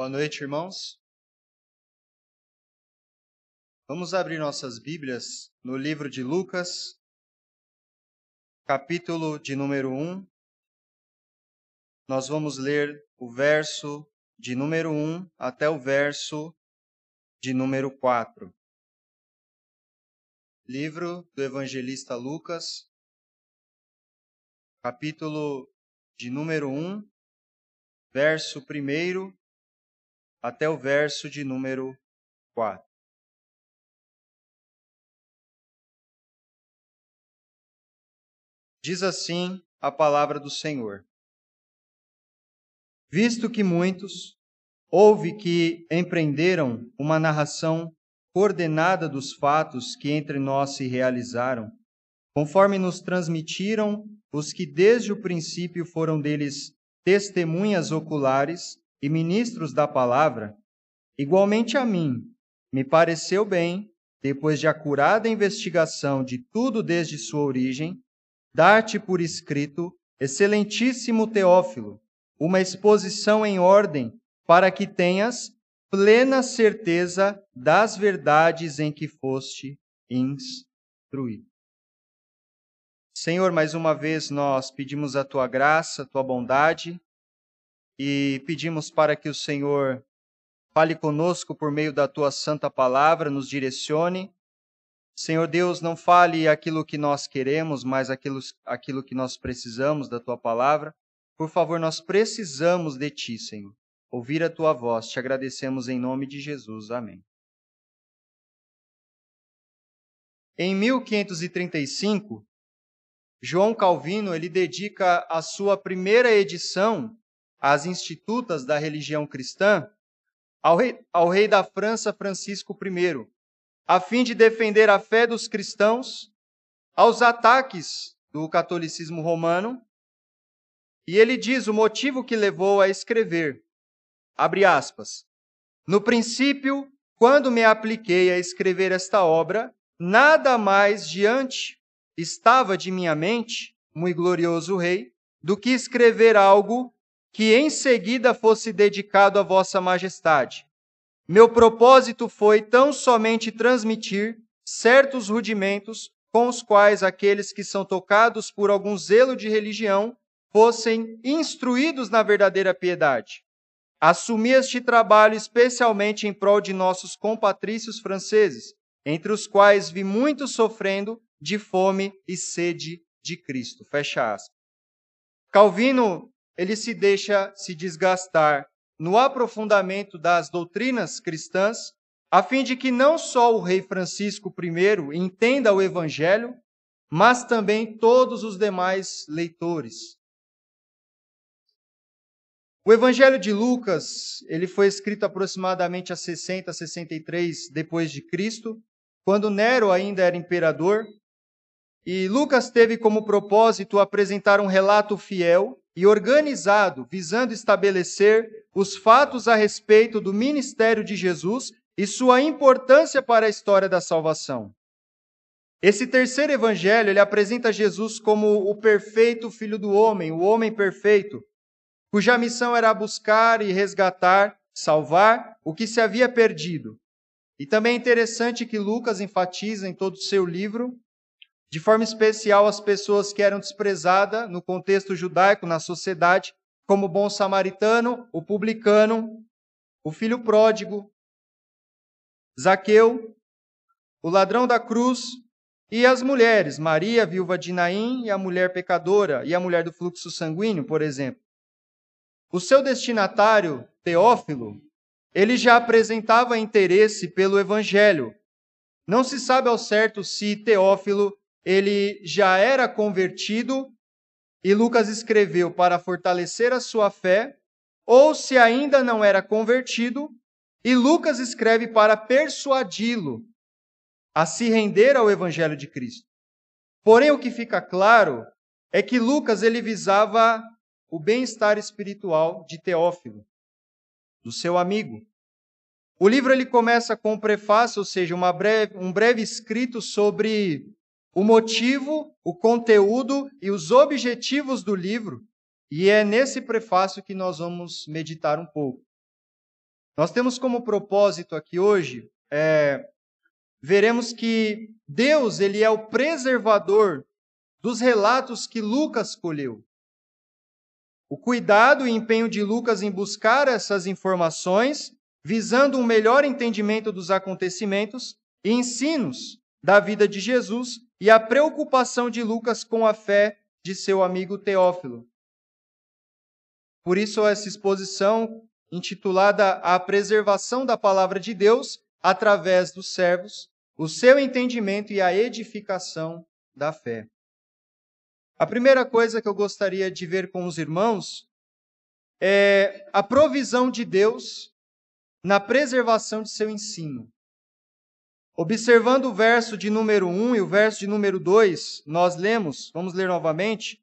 Boa noite, irmãos. Vamos abrir nossas Bíblias no livro de Lucas, capítulo de número 1. Nós vamos ler o verso de número 1 até o verso de número 4. Livro do evangelista Lucas, capítulo de número 1, verso 1 até o verso de número 4. Diz assim a palavra do Senhor: Visto que muitos houve que empreenderam uma narração coordenada dos fatos que entre nós se realizaram, conforme nos transmitiram os que desde o princípio foram deles testemunhas oculares e ministros da palavra, igualmente a mim, me pareceu bem, depois de acurada investigação de tudo desde sua origem, dar-te por escrito, excelentíssimo Teófilo, uma exposição em ordem para que tenhas plena certeza das verdades em que foste instruído. Senhor, mais uma vez nós pedimos a tua graça, a tua bondade e pedimos para que o Senhor fale conosco por meio da tua santa palavra, nos direcione. Senhor Deus, não fale aquilo que nós queremos, mas aquilo, aquilo que nós precisamos da tua palavra. Por favor, nós precisamos de ti, Senhor. Ouvir a tua voz, te agradecemos em nome de Jesus. Amém. Em 1535, João Calvino ele dedica a sua primeira edição às institutas da religião cristã ao rei, ao rei da França Francisco I, a fim de defender a fé dos cristãos aos ataques do catolicismo romano. E ele diz o motivo que levou a escrever, abre aspas, no princípio, quando me apliquei a escrever esta obra, nada mais diante estava de minha mente, muito glorioso rei, do que escrever algo que em seguida fosse dedicado a Vossa Majestade. Meu propósito foi tão somente transmitir certos rudimentos com os quais aqueles que são tocados por algum zelo de religião fossem instruídos na verdadeira piedade. Assumi este trabalho especialmente em prol de nossos compatrícios franceses, entre os quais vi muitos sofrendo de fome e sede de Cristo. Fecha aspas. Calvino ele se deixa se desgastar no aprofundamento das doutrinas cristãs, a fim de que não só o rei Francisco I entenda o evangelho, mas também todos os demais leitores. O Evangelho de Lucas, ele foi escrito aproximadamente a 60, 63 depois de Cristo, quando Nero ainda era imperador, e Lucas teve como propósito apresentar um relato fiel e organizado, visando estabelecer os fatos a respeito do ministério de Jesus e sua importância para a história da salvação. Esse terceiro evangelho, ele apresenta Jesus como o perfeito filho do homem, o homem perfeito, cuja missão era buscar e resgatar, salvar o que se havia perdido. E também é interessante que Lucas enfatiza em todo o seu livro de forma especial as pessoas que eram desprezadas no contexto judaico, na sociedade, como o bom samaritano, o publicano, o filho pródigo, Zaqueu, o ladrão da cruz e as mulheres, Maria, viúva de Naim, e a mulher pecadora, e a mulher do fluxo sanguíneo, por exemplo. O seu destinatário, Teófilo, ele já apresentava interesse pelo evangelho. Não se sabe ao certo se Teófilo ele já era convertido e Lucas escreveu para fortalecer a sua fé, ou se ainda não era convertido, e Lucas escreve para persuadi-lo a se render ao evangelho de Cristo. Porém, o que fica claro é que Lucas ele visava o bem-estar espiritual de Teófilo, do seu amigo. O livro ele começa com um prefácio, ou seja, breve, um breve escrito sobre o motivo, o conteúdo e os objetivos do livro, e é nesse prefácio que nós vamos meditar um pouco. Nós temos como propósito aqui hoje, é, veremos que Deus ele é o preservador dos relatos que Lucas colheu. O cuidado e empenho de Lucas em buscar essas informações, visando um melhor entendimento dos acontecimentos e ensinos da vida de Jesus, e a preocupação de Lucas com a fé de seu amigo Teófilo. Por isso, essa exposição, intitulada A Preservação da Palavra de Deus através dos servos, o seu entendimento e a edificação da fé. A primeira coisa que eu gostaria de ver com os irmãos é a provisão de Deus na preservação de seu ensino. Observando o verso de número 1 e o verso de número 2, nós lemos, vamos ler novamente,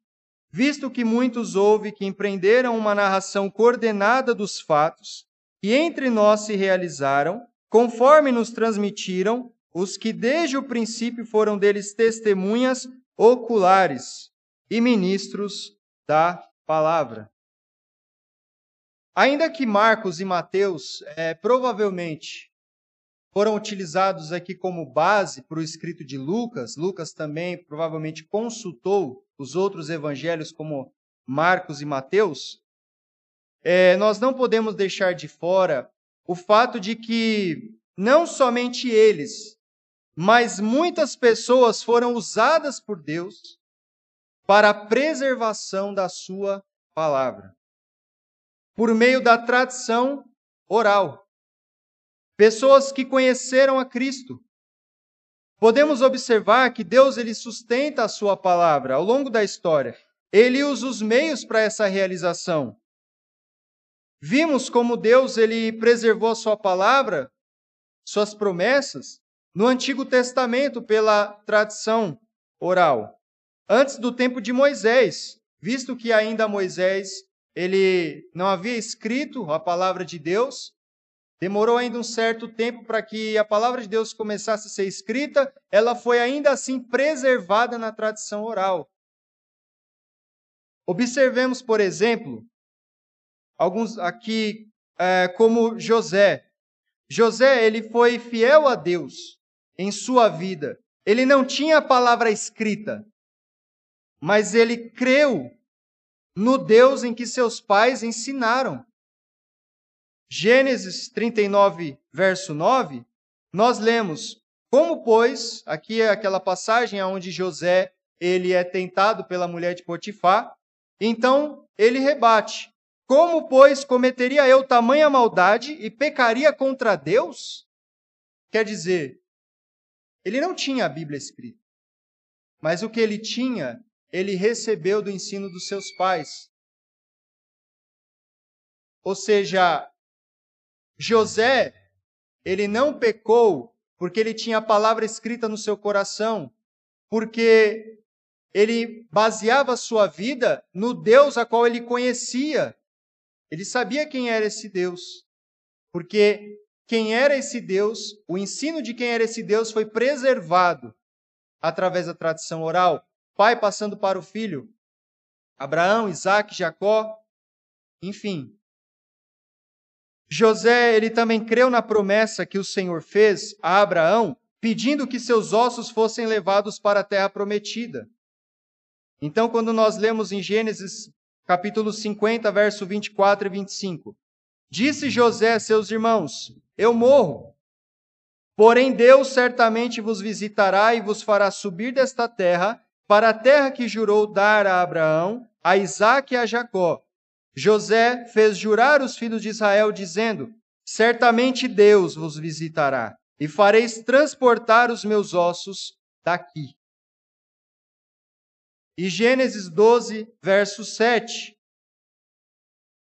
visto que muitos houve que empreenderam uma narração coordenada dos fatos que entre nós se realizaram, conforme nos transmitiram os que desde o princípio foram deles testemunhas oculares e ministros da palavra. Ainda que Marcos e Mateus é, provavelmente foram utilizados aqui como base para o escrito de Lucas, Lucas também provavelmente consultou os outros evangelhos como Marcos e Mateus, é, nós não podemos deixar de fora o fato de que não somente eles, mas muitas pessoas foram usadas por Deus para a preservação da sua palavra, por meio da tradição oral. Pessoas que conheceram a Cristo. Podemos observar que Deus ele sustenta a sua palavra ao longo da história. Ele usa os meios para essa realização. Vimos como Deus ele preservou a sua palavra, suas promessas, no Antigo Testamento pela tradição oral antes do tempo de Moisés, visto que ainda Moisés ele não havia escrito a palavra de Deus, demorou ainda um certo tempo para que a palavra de Deus começasse a ser escrita, ela foi ainda assim preservada na tradição oral. Observemos, por exemplo, alguns aqui, é, como José. José, ele foi fiel a Deus em sua vida. Ele não tinha a palavra escrita, mas ele creu no Deus em que seus pais ensinaram. Gênesis 39, verso 9, nós lemos: Como, pois, aqui é aquela passagem onde José ele é tentado pela mulher de Potifar, então ele rebate: Como, pois, cometeria eu tamanha maldade e pecaria contra Deus? Quer dizer, ele não tinha a Bíblia escrita, mas o que ele tinha ele recebeu do ensino dos seus pais. Ou seja, José, ele não pecou porque ele tinha a palavra escrita no seu coração, porque ele baseava sua vida no Deus a qual ele conhecia. Ele sabia quem era esse Deus. Porque quem era esse Deus, o ensino de quem era esse Deus foi preservado através da tradição oral pai passando para o filho, Abraão, Isaac, Jacó, enfim. José, ele também creu na promessa que o Senhor fez a Abraão, pedindo que seus ossos fossem levados para a terra prometida. Então, quando nós lemos em Gênesis capítulo 50, verso 24 e 25, disse José a seus irmãos: Eu morro. Porém, Deus certamente vos visitará e vos fará subir desta terra para a terra que jurou dar a Abraão, a Isaque e a Jacó. José fez jurar os filhos de Israel, dizendo: Certamente Deus vos visitará, e fareis transportar os meus ossos daqui. E Gênesis 12, verso 7,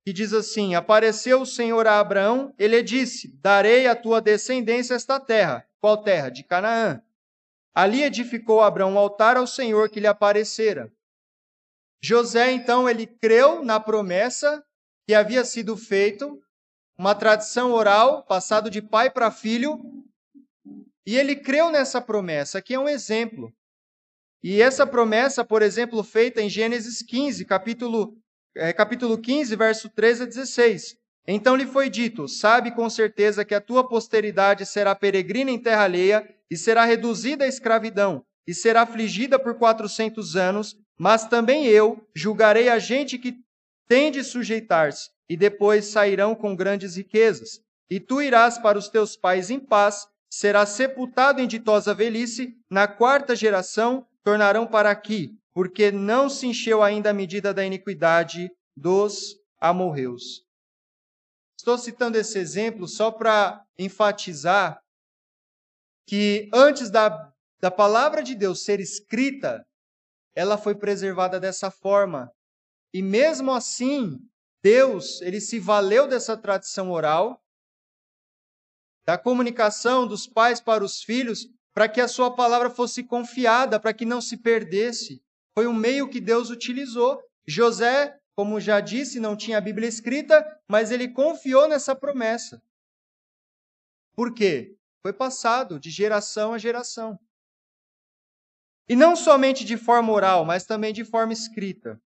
que diz assim: Apareceu o Senhor a Abraão, ele disse: Darei à tua descendência esta terra. Qual terra? De Canaã Ali edificou Abraão um altar ao Senhor que lhe aparecera. José, então, ele creu na promessa que havia sido feito, uma tradição oral, passado de pai para filho, e ele creu nessa promessa, que é um exemplo. E essa promessa, por exemplo, feita em Gênesis 15, capítulo, é, capítulo 15, verso 13 a 16. Então lhe foi dito: Sabe com certeza que a tua posteridade será peregrina em terra alheia e será reduzida à escravidão e será afligida por quatrocentos anos, mas também eu julgarei a gente que tem de sujeitar-se e depois sairão com grandes riquezas. E tu irás para os teus pais em paz, serás sepultado em ditosa velhice, na quarta geração tornarão para aqui, porque não se encheu ainda a medida da iniquidade dos amorreus. Estou citando esse exemplo só para enfatizar que antes da, da palavra de Deus ser escrita, ela foi preservada dessa forma. E mesmo assim, Deus, ele se valeu dessa tradição oral, da comunicação dos pais para os filhos, para que a sua palavra fosse confiada, para que não se perdesse. Foi um meio que Deus utilizou. José, como já disse, não tinha a Bíblia escrita, mas ele confiou nessa promessa. Por quê? Foi passado de geração a geração. E não somente de forma oral, mas também de forma escrita.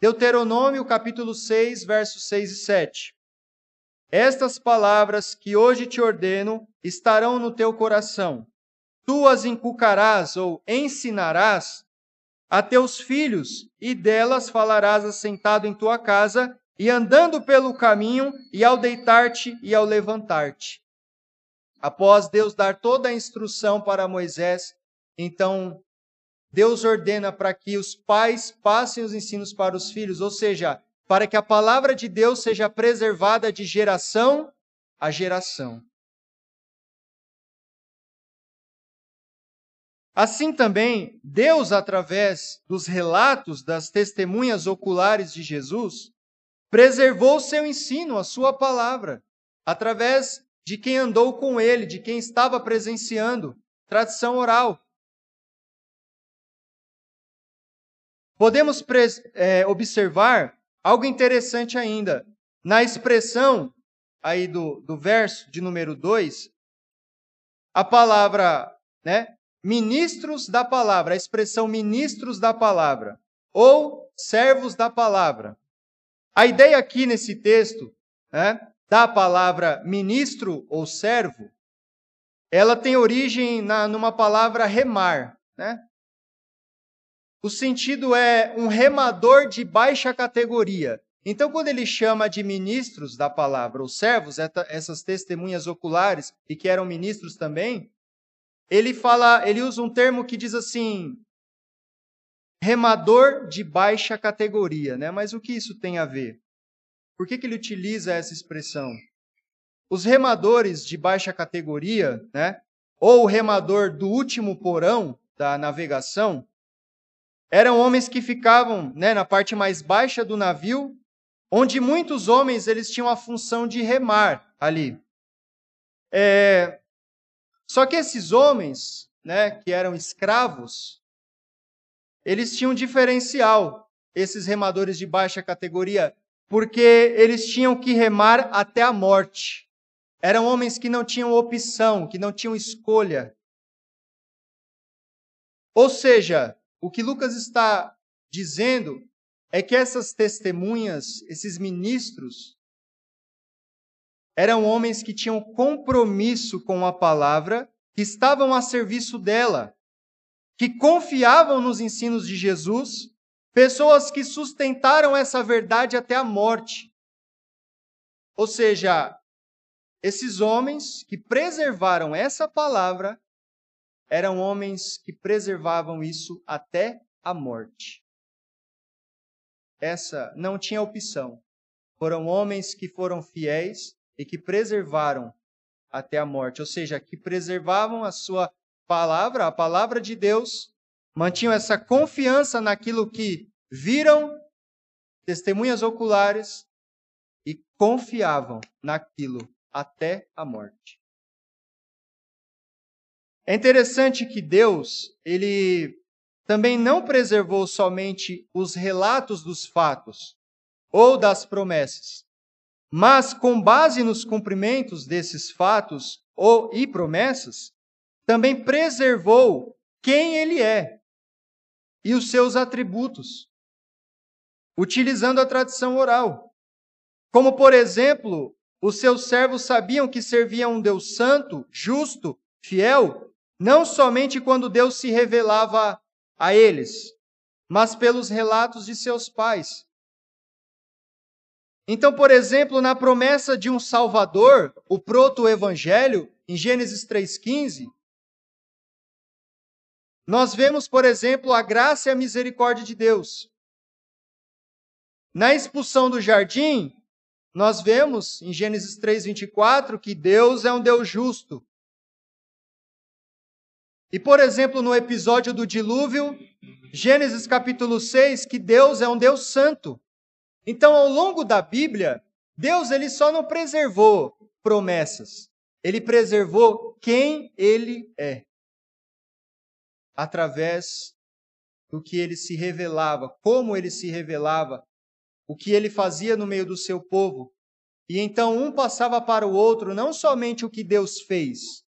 Deuteronômio capítulo 6, versos 6 e 7. Estas palavras que hoje te ordeno estarão no teu coração. Tu as inculcarás ou ensinarás a teus filhos, e delas falarás assentado em tua casa, e andando pelo caminho, e ao deitar-te e ao levantar-te. Após Deus dar toda a instrução para Moisés, então Deus ordena para que os pais passem os ensinos para os filhos, ou seja, para que a palavra de Deus seja preservada de geração a geração. Assim também, Deus, através dos relatos das testemunhas oculares de Jesus, preservou seu ensino, a sua palavra, através de quem andou com ele, de quem estava presenciando, tradição oral. Podemos é, observar algo interessante ainda. Na expressão aí do, do verso de número 2, a palavra, né, ministros da palavra, a expressão ministros da palavra, ou servos da palavra. A ideia aqui nesse texto, né, da palavra ministro ou servo, ela tem origem na, numa palavra remar, né? O sentido é um remador de baixa categoria. Então, quando ele chama de ministros da palavra, ou servos, essas testemunhas oculares, e que eram ministros também, ele fala, ele usa um termo que diz assim, remador de baixa categoria, né? Mas o que isso tem a ver? Por que, que ele utiliza essa expressão? Os remadores de baixa categoria, né? Ou o remador do último porão da navegação, eram homens que ficavam né, na parte mais baixa do navio, onde muitos homens eles tinham a função de remar ali. É... Só que esses homens, né, que eram escravos, eles tinham um diferencial, esses remadores de baixa categoria, porque eles tinham que remar até a morte. Eram homens que não tinham opção, que não tinham escolha. Ou seja, o que Lucas está dizendo é que essas testemunhas, esses ministros, eram homens que tinham compromisso com a palavra, que estavam a serviço dela, que confiavam nos ensinos de Jesus, pessoas que sustentaram essa verdade até a morte. Ou seja, esses homens que preservaram essa palavra eram homens que preservavam isso até a morte. Essa não tinha opção. Foram homens que foram fiéis e que preservaram até a morte, ou seja, que preservavam a sua palavra, a palavra de Deus, mantinham essa confiança naquilo que viram, testemunhas oculares, e confiavam naquilo até a morte. É interessante que Deus, ele também não preservou somente os relatos dos fatos ou das promessas, mas com base nos cumprimentos desses fatos ou e promessas, também preservou quem ele é e os seus atributos, utilizando a tradição oral. Como, por exemplo, os seus servos sabiam que serviam um Deus santo, justo, fiel, não somente quando Deus se revelava a eles, mas pelos relatos de seus pais. Então, por exemplo, na promessa de um Salvador, o proto-evangelho, em Gênesis 3,15, nós vemos, por exemplo, a graça e a misericórdia de Deus. Na expulsão do jardim, nós vemos em Gênesis 3:24 que Deus é um Deus justo. E por exemplo, no episódio do dilúvio, Gênesis capítulo 6, que Deus é um Deus santo. Então, ao longo da Bíblia, Deus ele só não preservou promessas, ele preservou quem ele é através do que ele se revelava, como ele se revelava, o que ele fazia no meio do seu povo. E então um passava para o outro não somente o que Deus fez,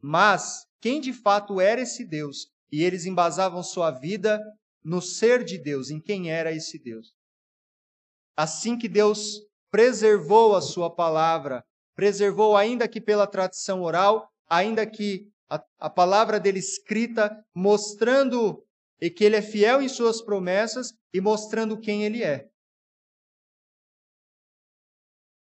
mas quem de fato era esse Deus. E eles embasavam sua vida no ser de Deus, em quem era esse Deus. Assim que Deus preservou a sua palavra, preservou ainda que pela tradição oral, ainda que a, a palavra dele escrita, mostrando que ele é fiel em suas promessas e mostrando quem ele é.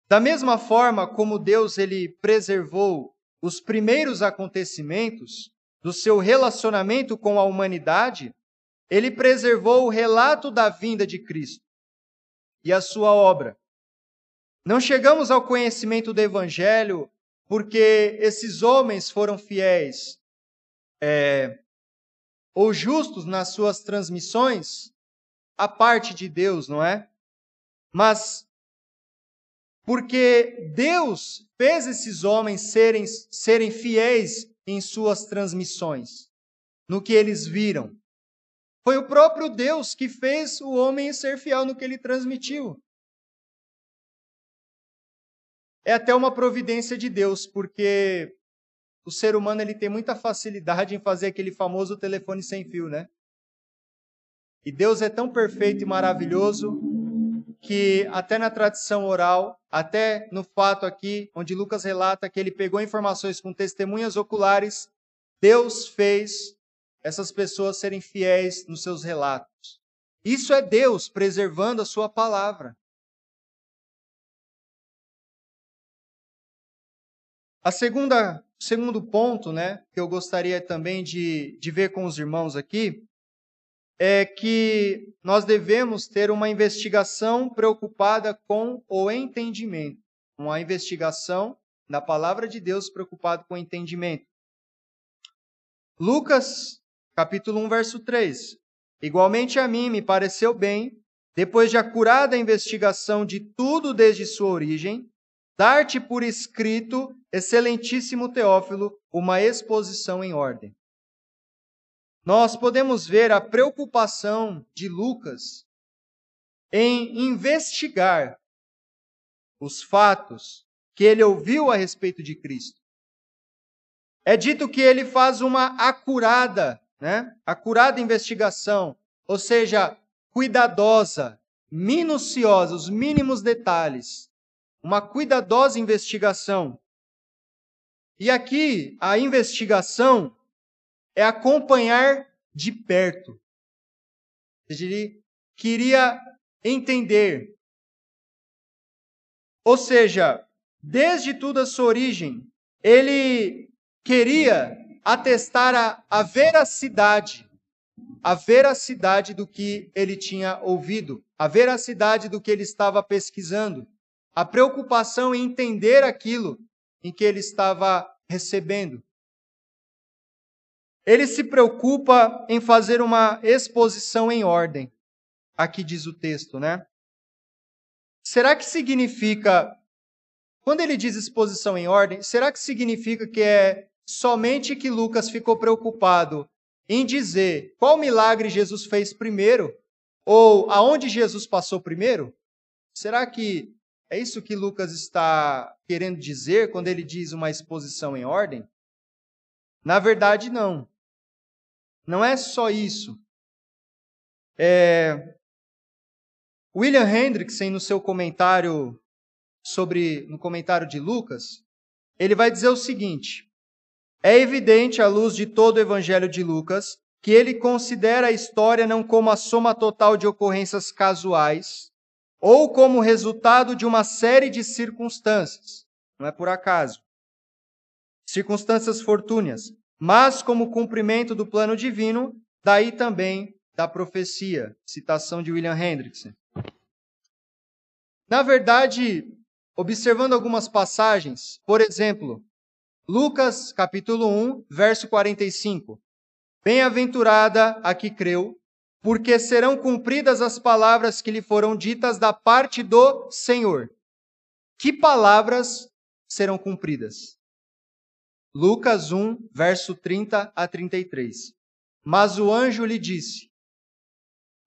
Da mesma forma como Deus ele preservou os primeiros acontecimentos do seu relacionamento com a humanidade, ele preservou o relato da vinda de Cristo e a sua obra. Não chegamos ao conhecimento do Evangelho porque esses homens foram fiéis é, ou justos nas suas transmissões, a parte de Deus, não é? Mas porque Deus fez esses homens serem, serem fiéis em suas transmissões, no que eles viram. Foi o próprio Deus que fez o homem ser fiel no que ele transmitiu é até uma providência de Deus, porque o ser humano ele tem muita facilidade em fazer aquele famoso telefone sem fio, né? E Deus é tão perfeito e maravilhoso que até na tradição oral, até no fato aqui, onde Lucas relata que ele pegou informações com testemunhas oculares, Deus fez essas pessoas serem fiéis nos seus relatos. Isso é Deus preservando a sua palavra. A segunda, segundo ponto, né, que eu gostaria também de, de ver com os irmãos aqui, é que nós devemos ter uma investigação preocupada com o entendimento. Uma investigação da palavra de Deus preocupada com o entendimento. Lucas, capítulo 1, verso 3. Igualmente a mim me pareceu bem, depois de acurada investigação de tudo desde sua origem, dar-te por escrito, excelentíssimo Teófilo, uma exposição em ordem. Nós podemos ver a preocupação de Lucas em investigar os fatos que ele ouviu a respeito de Cristo. É dito que ele faz uma acurada, né? Acurada investigação, ou seja, cuidadosa, minuciosa, os mínimos detalhes uma cuidadosa investigação. E aqui a investigação é acompanhar de perto. Ele queria entender. Ou seja, desde toda a sua origem, ele queria atestar a, a veracidade, a veracidade do que ele tinha ouvido, a veracidade do que ele estava pesquisando a preocupação em entender aquilo em que ele estava recebendo. Ele se preocupa em fazer uma exposição em ordem. Aqui diz o texto, né? Será que significa, quando ele diz exposição em ordem, será que significa que é somente que Lucas ficou preocupado em dizer qual milagre Jesus fez primeiro? Ou aonde Jesus passou primeiro? Será que é isso que Lucas está querendo dizer quando ele diz uma exposição em ordem? Na verdade, não. Não é só isso. É... William Hendrickson, no seu comentário sobre no comentário de Lucas, ele vai dizer o seguinte: É evidente à luz de todo o evangelho de Lucas que ele considera a história não como a soma total de ocorrências casuais ou como resultado de uma série de circunstâncias, não é por acaso, circunstâncias fortúneas, mas como cumprimento do plano divino, daí também da profecia, citação de William Hendrickson. Na verdade, observando algumas passagens, por exemplo, Lucas capítulo 1, verso 45. Bem-aventurada a que creu, porque serão cumpridas as palavras que lhe foram ditas da parte do Senhor. Que palavras serão cumpridas? Lucas 1, verso 30 a 33. Mas o anjo lhe disse: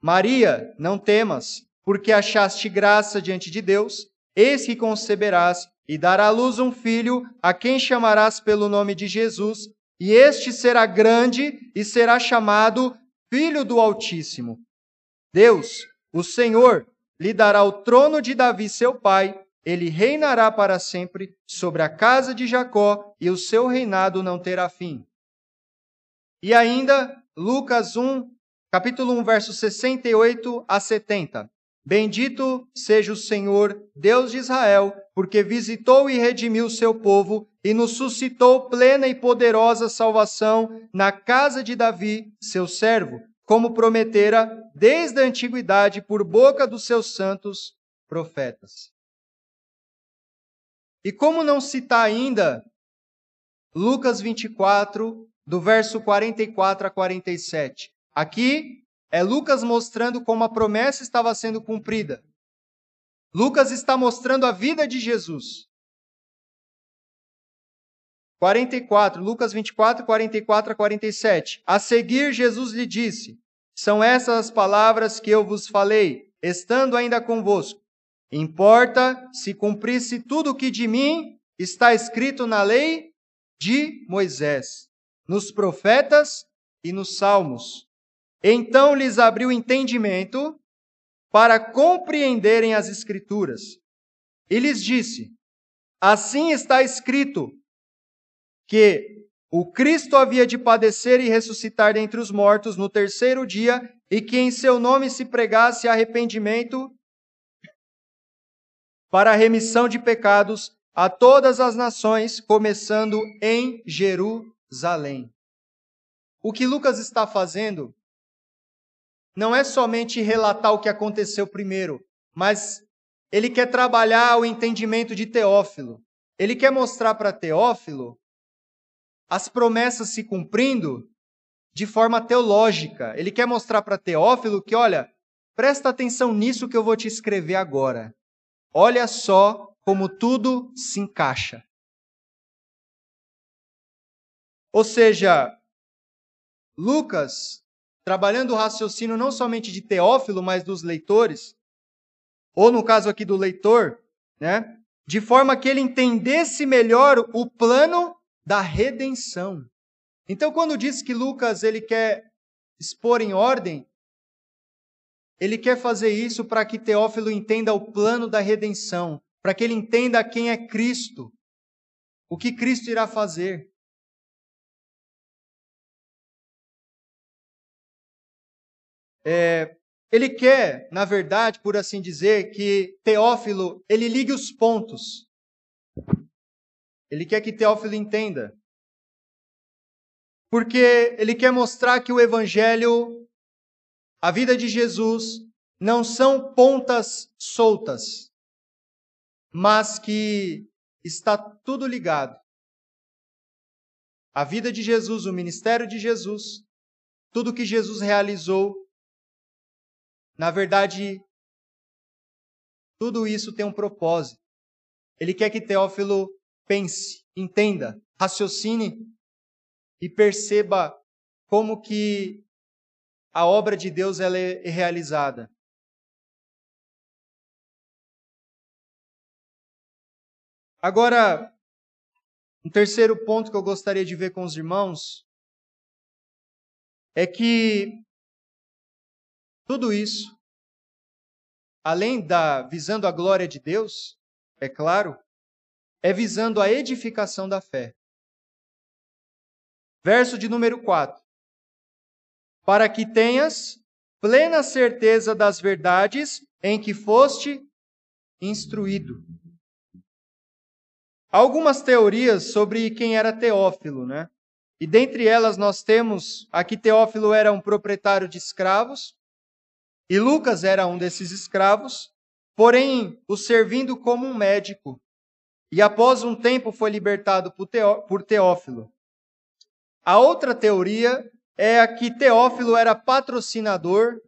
Maria, não temas, porque achaste graça diante de Deus, eis que conceberás e dará à luz um filho, a quem chamarás pelo nome de Jesus, e este será grande e será chamado Filho do Altíssimo. Deus, o Senhor, lhe dará o trono de Davi, seu pai, ele reinará para sempre sobre a casa de Jacó, e o seu reinado não terá fim. E ainda, Lucas 1, capítulo 1, versos 68 a 70. Bendito seja o Senhor, Deus de Israel, porque visitou e redimiu seu povo e nos suscitou plena e poderosa salvação na casa de Davi, seu servo, como prometera desde a antiguidade por boca dos seus santos profetas. E como não citar ainda Lucas 24, do verso 44 a 47? Aqui é Lucas mostrando como a promessa estava sendo cumprida. Lucas está mostrando a vida de Jesus. 44, Lucas 24, 44 a 47. A seguir, Jesus lhe disse: São essas as palavras que eu vos falei, estando ainda convosco. Importa se cumprisse tudo o que de mim está escrito na lei de Moisés, nos profetas e nos salmos. Então lhes abriu entendimento para compreenderem as Escrituras. E lhes disse: Assim está escrito que o Cristo havia de padecer e ressuscitar dentre os mortos no terceiro dia, e que em seu nome se pregasse arrependimento para a remissão de pecados a todas as nações, começando em Jerusalém. O que Lucas está fazendo não é somente relatar o que aconteceu primeiro, mas ele quer trabalhar o entendimento de Teófilo. Ele quer mostrar para Teófilo as promessas se cumprindo de forma teológica. Ele quer mostrar para Teófilo que, olha, presta atenção nisso que eu vou te escrever agora. Olha só como tudo se encaixa. Ou seja, Lucas trabalhando o raciocínio não somente de Teófilo, mas dos leitores, ou no caso aqui do leitor, né? De forma que ele entendesse melhor o plano da redenção. Então, quando diz que Lucas ele quer expor em ordem, ele quer fazer isso para que Teófilo entenda o plano da redenção, para que ele entenda quem é Cristo, o que Cristo irá fazer. É, ele quer, na verdade, por assim dizer, que Teófilo ele ligue os pontos. Ele quer que Teófilo entenda. Porque ele quer mostrar que o Evangelho, a vida de Jesus, não são pontas soltas, mas que está tudo ligado. A vida de Jesus, o ministério de Jesus, tudo que Jesus realizou na verdade, tudo isso tem um propósito. Ele quer que Teófilo pense, entenda, raciocine e perceba como que a obra de Deus ela é realizada. Agora, um terceiro ponto que eu gostaria de ver com os irmãos é que tudo isso, além da visando a glória de Deus, é claro, é visando a edificação da fé. Verso de número 4. Para que tenhas plena certeza das verdades em que foste instruído. Algumas teorias sobre quem era Teófilo, né? E dentre elas nós temos aqui Teófilo era um proprietário de escravos e Lucas era um desses escravos, porém o servindo como um médico. E após um tempo foi libertado por Teófilo. A outra teoria é a que Teófilo era patrocinador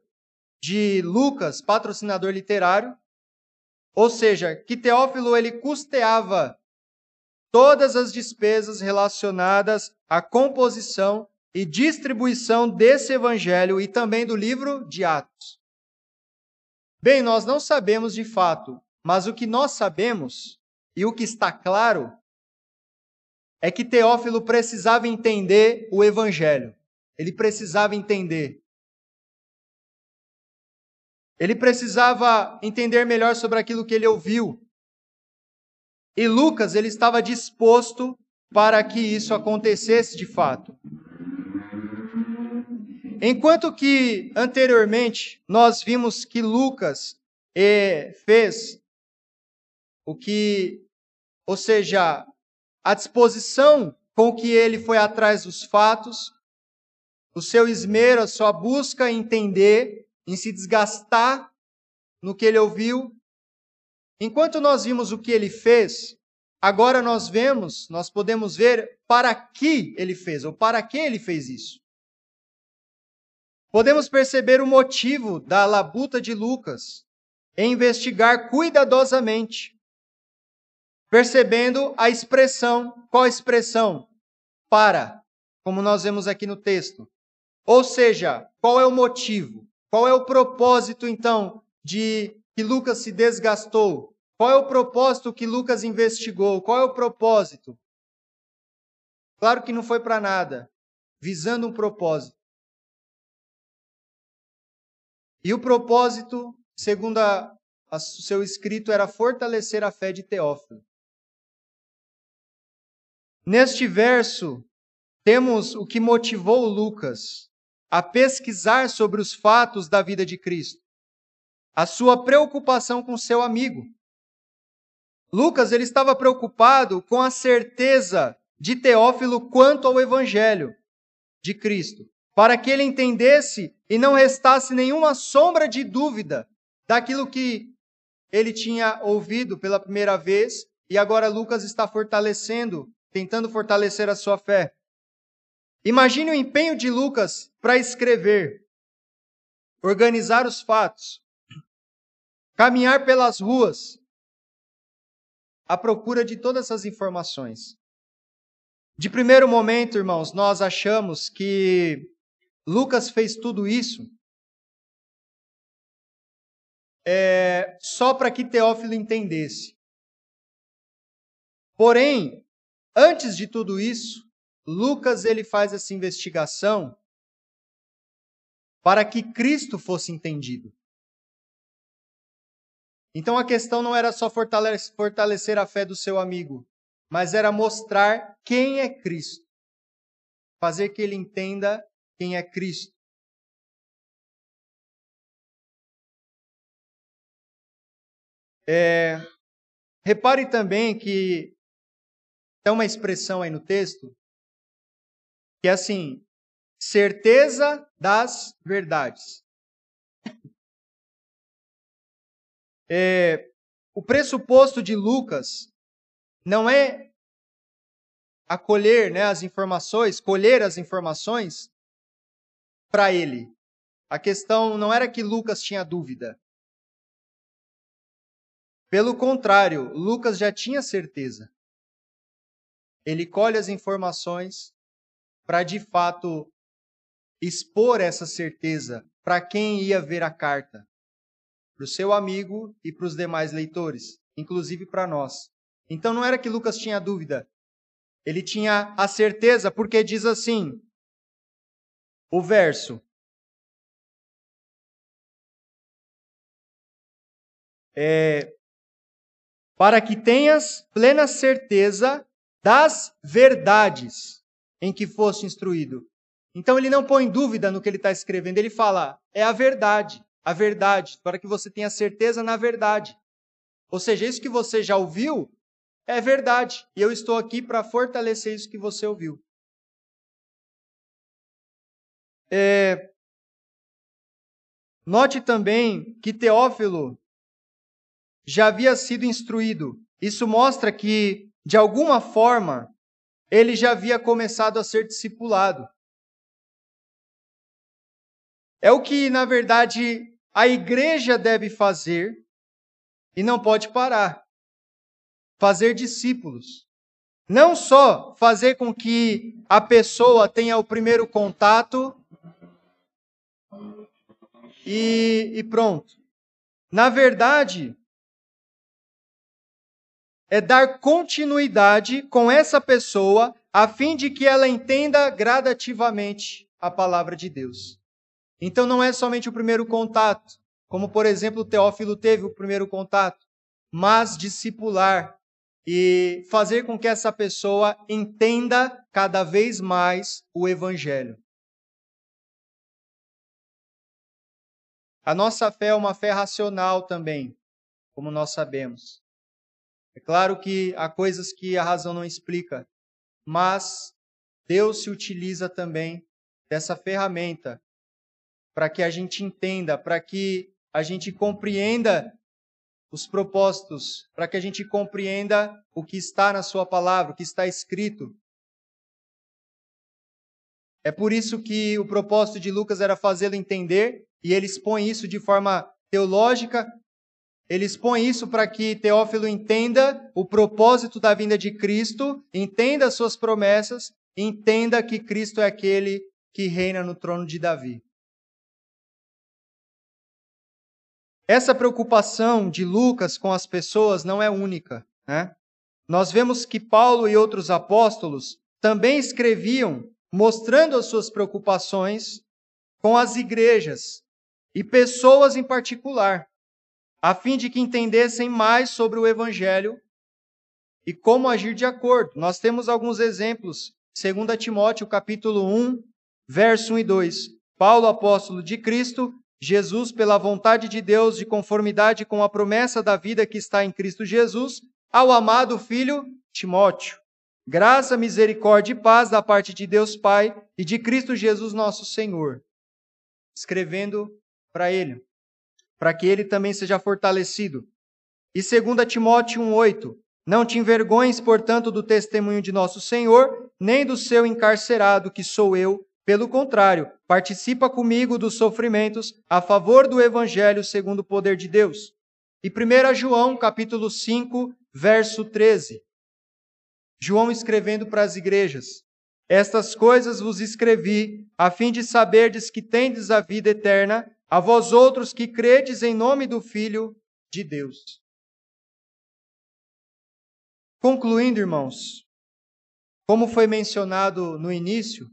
de Lucas, patrocinador literário, ou seja, que Teófilo ele custeava todas as despesas relacionadas à composição e distribuição desse evangelho e também do livro de Atos. Bem, nós não sabemos de fato, mas o que nós sabemos e o que está claro é que Teófilo precisava entender o evangelho. Ele precisava entender. Ele precisava entender melhor sobre aquilo que ele ouviu. E Lucas, ele estava disposto para que isso acontecesse de fato. Enquanto que anteriormente nós vimos que Lucas eh, fez o que, ou seja, a disposição com que ele foi atrás dos fatos, o seu esmero, a sua busca em entender, em se desgastar no que ele ouviu. Enquanto nós vimos o que ele fez, agora nós vemos, nós podemos ver para que ele fez, ou para que ele fez isso. Podemos perceber o motivo da labuta de Lucas em investigar cuidadosamente, percebendo a expressão. Qual expressão? Para, como nós vemos aqui no texto. Ou seja, qual é o motivo? Qual é o propósito, então, de que Lucas se desgastou? Qual é o propósito que Lucas investigou? Qual é o propósito? Claro que não foi para nada, visando um propósito. E o propósito, segundo o seu escrito, era fortalecer a fé de Teófilo. Neste verso, temos o que motivou Lucas a pesquisar sobre os fatos da vida de Cristo, a sua preocupação com seu amigo. Lucas ele estava preocupado com a certeza de Teófilo quanto ao evangelho de Cristo, para que ele entendesse e não restasse nenhuma sombra de dúvida daquilo que ele tinha ouvido pela primeira vez e agora Lucas está fortalecendo, tentando fortalecer a sua fé. Imagine o empenho de Lucas para escrever, organizar os fatos, caminhar pelas ruas, à procura de todas essas informações. De primeiro momento, irmãos, nós achamos que Lucas fez tudo isso é, só para que Teófilo entendesse. Porém, antes de tudo isso, Lucas ele faz essa investigação para que Cristo fosse entendido. Então a questão não era só fortalecer a fé do seu amigo, mas era mostrar quem é Cristo. Fazer que ele entenda quem é Cristo. É, repare também que tem uma expressão aí no texto que é assim: certeza das verdades. É, o pressuposto de Lucas não é acolher né, as informações, colher as informações para ele. A questão não era que Lucas tinha dúvida. Pelo contrário, Lucas já tinha certeza. Ele colhe as informações para de fato expor essa certeza para quem ia ver a carta, para o seu amigo e para os demais leitores, inclusive para nós. Então não era que Lucas tinha dúvida, ele tinha a certeza, porque diz assim: o verso. É, para que tenhas plena certeza das verdades em que foste instruído. Então ele não põe dúvida no que ele está escrevendo, ele fala, é a verdade, a verdade, para que você tenha certeza na verdade. Ou seja, isso que você já ouviu é verdade, e eu estou aqui para fortalecer isso que você ouviu. É... Note também que Teófilo já havia sido instruído. Isso mostra que, de alguma forma, ele já havia começado a ser discipulado. É o que, na verdade, a igreja deve fazer e não pode parar. Fazer discípulos. Não só fazer com que a pessoa tenha o primeiro contato e, e pronto. Na verdade, é dar continuidade com essa pessoa a fim de que ela entenda gradativamente a palavra de Deus. Então não é somente o primeiro contato, como por exemplo Teófilo teve o primeiro contato, mas discipular e fazer com que essa pessoa entenda cada vez mais o evangelho. A nossa fé é uma fé racional também, como nós sabemos. É claro que há coisas que a razão não explica, mas Deus se utiliza também dessa ferramenta para que a gente entenda, para que a gente compreenda os propósitos, para que a gente compreenda o que está na Sua palavra, o que está escrito. É por isso que o propósito de Lucas era fazê-lo entender, e ele expõe isso de forma teológica, ele expõe isso para que Teófilo entenda o propósito da vinda de Cristo, entenda as suas promessas, entenda que Cristo é aquele que reina no trono de Davi. Essa preocupação de Lucas com as pessoas não é única. Né? Nós vemos que Paulo e outros apóstolos também escreviam mostrando as suas preocupações com as igrejas e pessoas em particular a fim de que entendessem mais sobre o Evangelho e como agir de acordo. Nós temos alguns exemplos. 2 Timóteo, capítulo 1, verso 1 e 2. Paulo, apóstolo de Cristo, Jesus, pela vontade de Deus, de conformidade com a promessa da vida que está em Cristo Jesus, ao amado filho Timóteo. Graça, misericórdia e paz da parte de Deus Pai e de Cristo Jesus nosso Senhor. Escrevendo para ele para que ele também seja fortalecido. E 2 Timóteo 1,8: Não te envergonhes, portanto, do testemunho de nosso Senhor, nem do seu encarcerado, que sou eu. Pelo contrário, participa comigo dos sofrimentos a favor do Evangelho segundo o poder de Deus. E 1 João, capítulo 5, verso 13. João escrevendo para as igrejas: Estas coisas vos escrevi, a fim de saberdes que tendes a vida eterna, a vós outros que credes em nome do Filho de Deus. Concluindo, irmãos, como foi mencionado no início,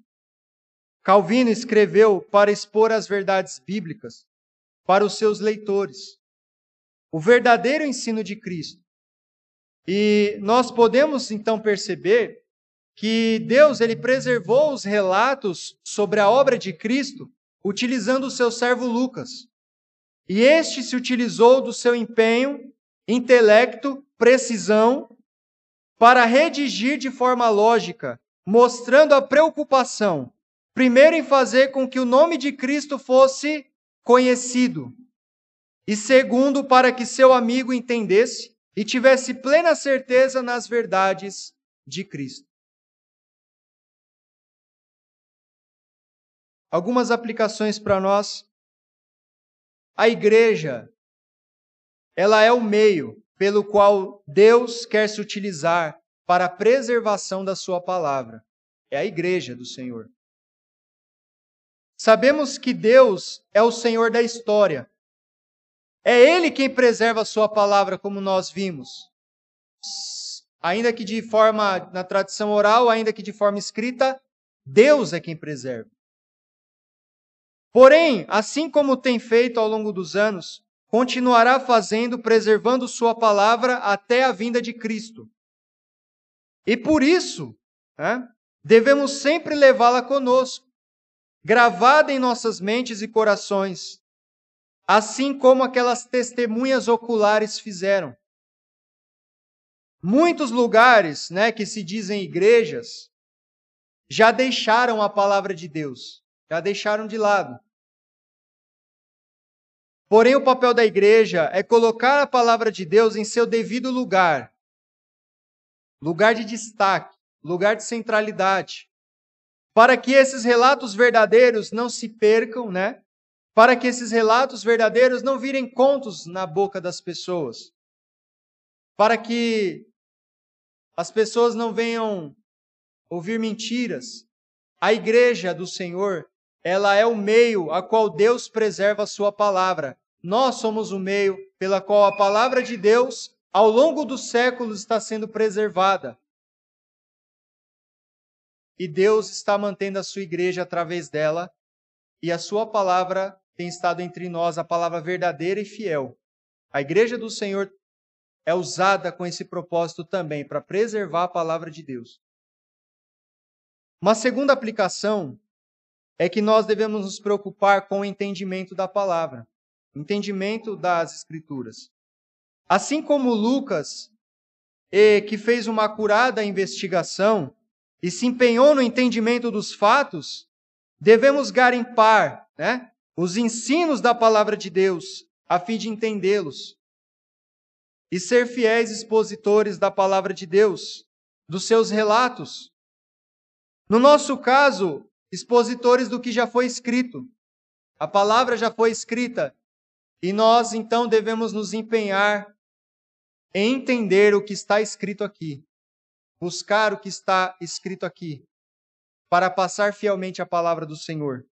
Calvino escreveu para expor as verdades bíblicas para os seus leitores, o verdadeiro ensino de Cristo. E nós podemos então perceber que Deus ele preservou os relatos sobre a obra de Cristo utilizando o seu servo Lucas. E este se utilizou do seu empenho, intelecto, precisão, para redigir de forma lógica, mostrando a preocupação, primeiro em fazer com que o nome de Cristo fosse conhecido, e segundo, para que seu amigo entendesse e tivesse plena certeza nas verdades de Cristo. Algumas aplicações para nós. A igreja, ela é o meio pelo qual Deus quer se utilizar para a preservação da sua palavra. É a igreja do Senhor. Sabemos que Deus é o Senhor da história. É Ele quem preserva a sua palavra, como nós vimos. Ainda que de forma, na tradição oral, ainda que de forma escrita, Deus é quem preserva. Porém, assim como tem feito ao longo dos anos, continuará fazendo, preservando Sua palavra até a vinda de Cristo. E por isso, né, devemos sempre levá-la conosco, gravada em nossas mentes e corações, assim como aquelas testemunhas oculares fizeram. Muitos lugares, né, que se dizem igrejas, já deixaram a palavra de Deus, já deixaram de lado. Porém, o papel da igreja é colocar a palavra de Deus em seu devido lugar, lugar de destaque, lugar de centralidade, para que esses relatos verdadeiros não se percam, né? Para que esses relatos verdadeiros não virem contos na boca das pessoas. Para que as pessoas não venham ouvir mentiras. A igreja do Senhor, ela é o meio a qual Deus preserva a sua palavra. Nós somos o meio pela qual a palavra de Deus, ao longo dos séculos, está sendo preservada. E Deus está mantendo a sua igreja através dela, e a sua palavra tem estado entre nós, a palavra verdadeira e fiel. A igreja do Senhor é usada com esse propósito também, para preservar a palavra de Deus. Uma segunda aplicação é que nós devemos nos preocupar com o entendimento da palavra, entendimento das Escrituras. Assim como Lucas, que fez uma acurada investigação e se empenhou no entendimento dos fatos, devemos garimpar né, os ensinos da palavra de Deus, a fim de entendê-los e ser fiéis expositores da palavra de Deus, dos seus relatos. No nosso caso, expositores do que já foi escrito. A palavra já foi escrita e nós então devemos nos empenhar em entender o que está escrito aqui, buscar o que está escrito aqui, para passar fielmente a palavra do Senhor.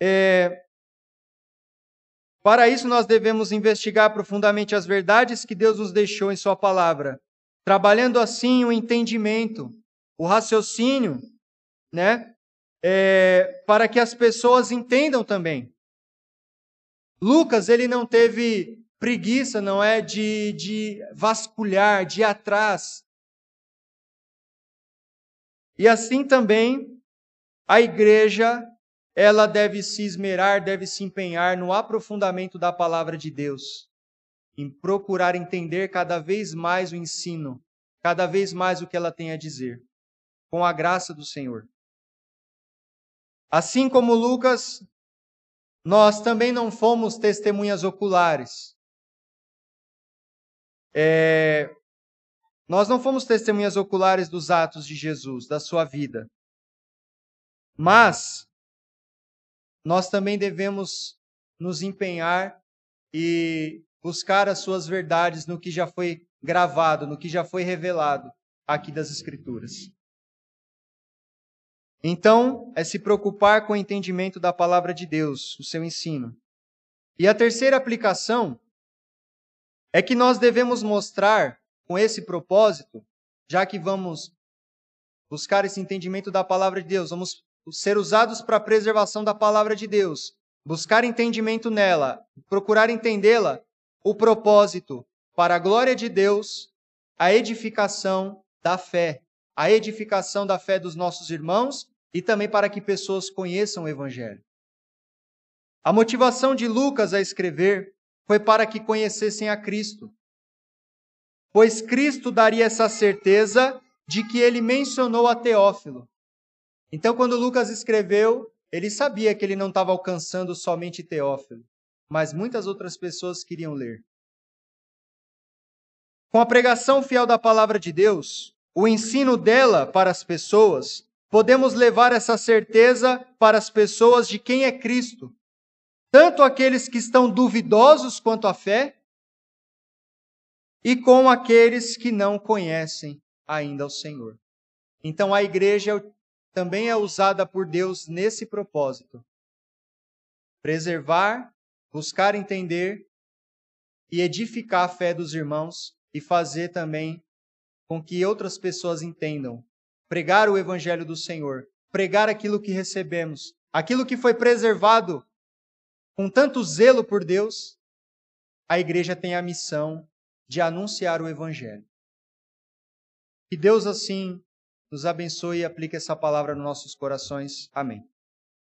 É, para isso, nós devemos investigar profundamente as verdades que Deus nos deixou em Sua palavra, trabalhando assim o entendimento, o raciocínio, né? É, para que as pessoas entendam também. Lucas, ele não teve preguiça, não é? De, de vasculhar, de ir atrás. E assim também a igreja ela deve se esmerar, deve se empenhar no aprofundamento da palavra de Deus, em procurar entender cada vez mais o ensino, cada vez mais o que ela tem a dizer, com a graça do Senhor. Assim como Lucas, nós também não fomos testemunhas oculares. É... Nós não fomos testemunhas oculares dos atos de Jesus, da sua vida. Mas nós também devemos nos empenhar e buscar as suas verdades no que já foi gravado, no que já foi revelado aqui das Escrituras. Então, é se preocupar com o entendimento da palavra de Deus, o seu ensino. E a terceira aplicação é que nós devemos mostrar, com esse propósito, já que vamos buscar esse entendimento da palavra de Deus, vamos ser usados para a preservação da palavra de Deus, buscar entendimento nela, procurar entendê-la, o propósito para a glória de Deus, a edificação da fé, a edificação da fé dos nossos irmãos e também para que pessoas conheçam o Evangelho. A motivação de Lucas a escrever foi para que conhecessem a Cristo, pois Cristo daria essa certeza de que ele mencionou a Teófilo. Então, quando Lucas escreveu, ele sabia que ele não estava alcançando somente Teófilo, mas muitas outras pessoas queriam ler. Com a pregação fiel da palavra de Deus, o ensino dela para as pessoas, podemos levar essa certeza para as pessoas de quem é Cristo, tanto aqueles que estão duvidosos quanto à fé, e com aqueles que não conhecem ainda o Senhor. Então a igreja também é usada por Deus nesse propósito: preservar, buscar entender e edificar a fé dos irmãos e fazer também com que outras pessoas entendam, pregar o evangelho do Senhor, pregar aquilo que recebemos, aquilo que foi preservado com tanto zelo por Deus, a igreja tem a missão de anunciar o evangelho. Que Deus assim nos abençoe e aplique essa palavra nos nossos corações. Amém.